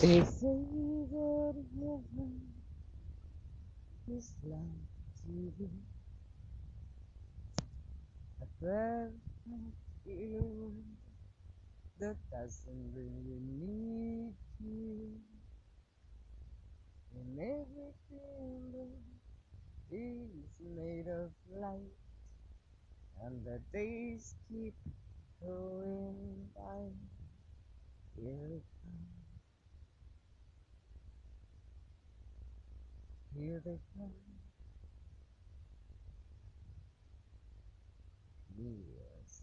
They say that heaven is like TV, a perfect feeling that doesn't really need you. And everything is made of light, and the days keep going by. Here beautiful. Yes,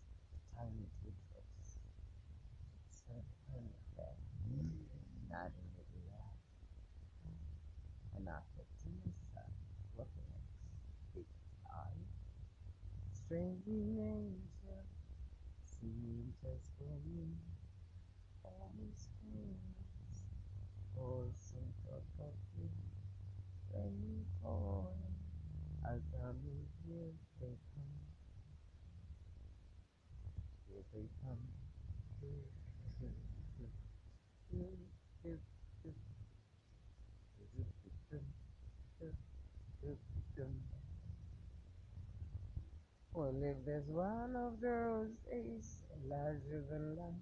time to dress. It's so perfect. Not in the glass. And after Tisa, what next? Big eye. Strange angel, singing just for me. All these things, all simple purpose. I'll you Well, if there's one of those days, larger than life,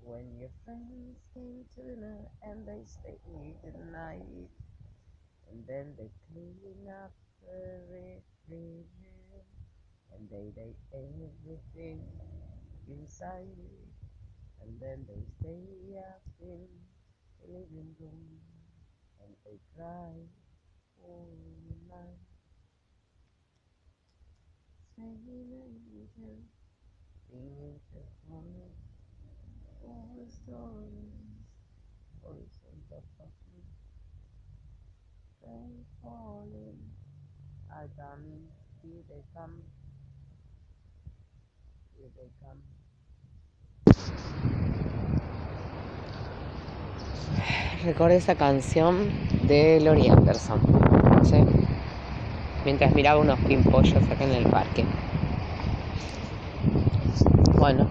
when your friends came to dinner and they stayed the night and then they clean up everything. and they they everything inside, and then they stay up in the living room, and they cry all night. Singing angel, singing for me, all the stories, Come. Recordé esa canción de Lori Anderson, ¿sí? mientras miraba unos pimpollos acá en el parque. Bueno,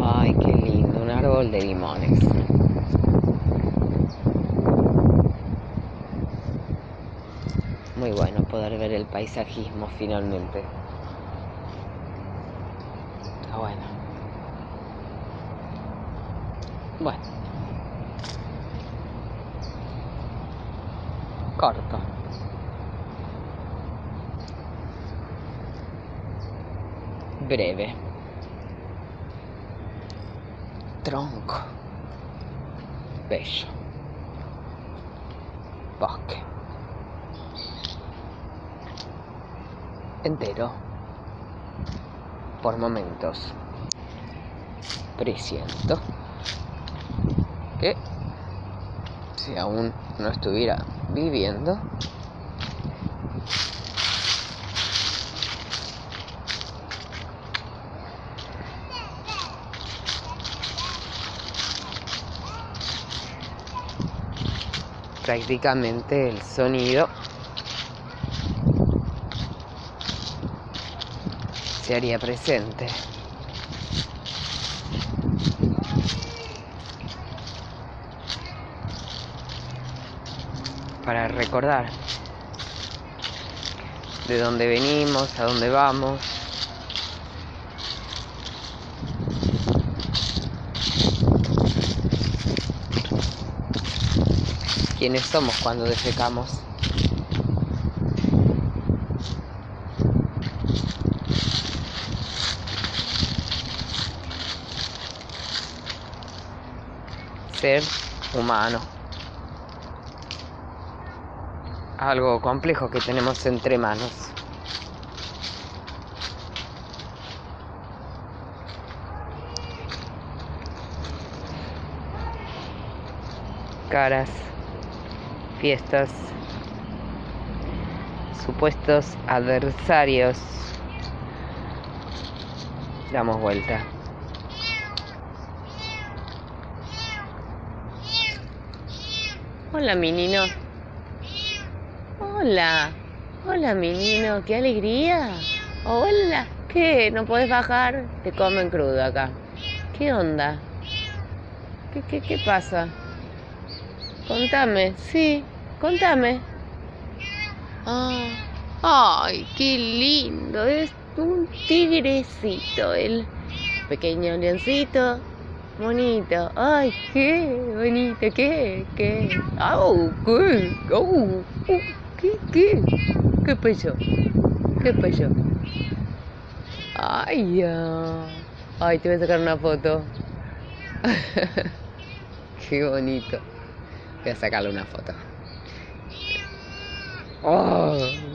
ay, qué lindo, un árbol de limones. Bueno poder ver el paisajismo finalmente. Está bueno. Bueno. Corto. Breve. Tronco. Bello. Bosque. Entero. Por momentos. Presiento que si aún no estuviera viviendo, prácticamente el sonido se haría presente. para recordar de dónde venimos, a dónde vamos. quiénes somos cuando defecamos. Ser humano. Algo complejo que tenemos entre manos. Caras fiestas, supuestos adversarios. Damos vuelta. Hola, menino. Hola. Hola, menino. Qué alegría. Hola. ¿Qué? ¿No podés bajar? Te comen crudo acá. ¿Qué onda? ¿Qué, qué, qué pasa? Contame, sí, contame. Ah, ay, qué lindo, es un tigrecito, el pequeño leoncito, bonito. Ay, qué bonito, qué, qué. Au, qué, au, qué, qué, qué pasó, qué pasó. Ay, ay, te voy a sacar una foto. qué bonito. Voy a sacarle una foto. Oh.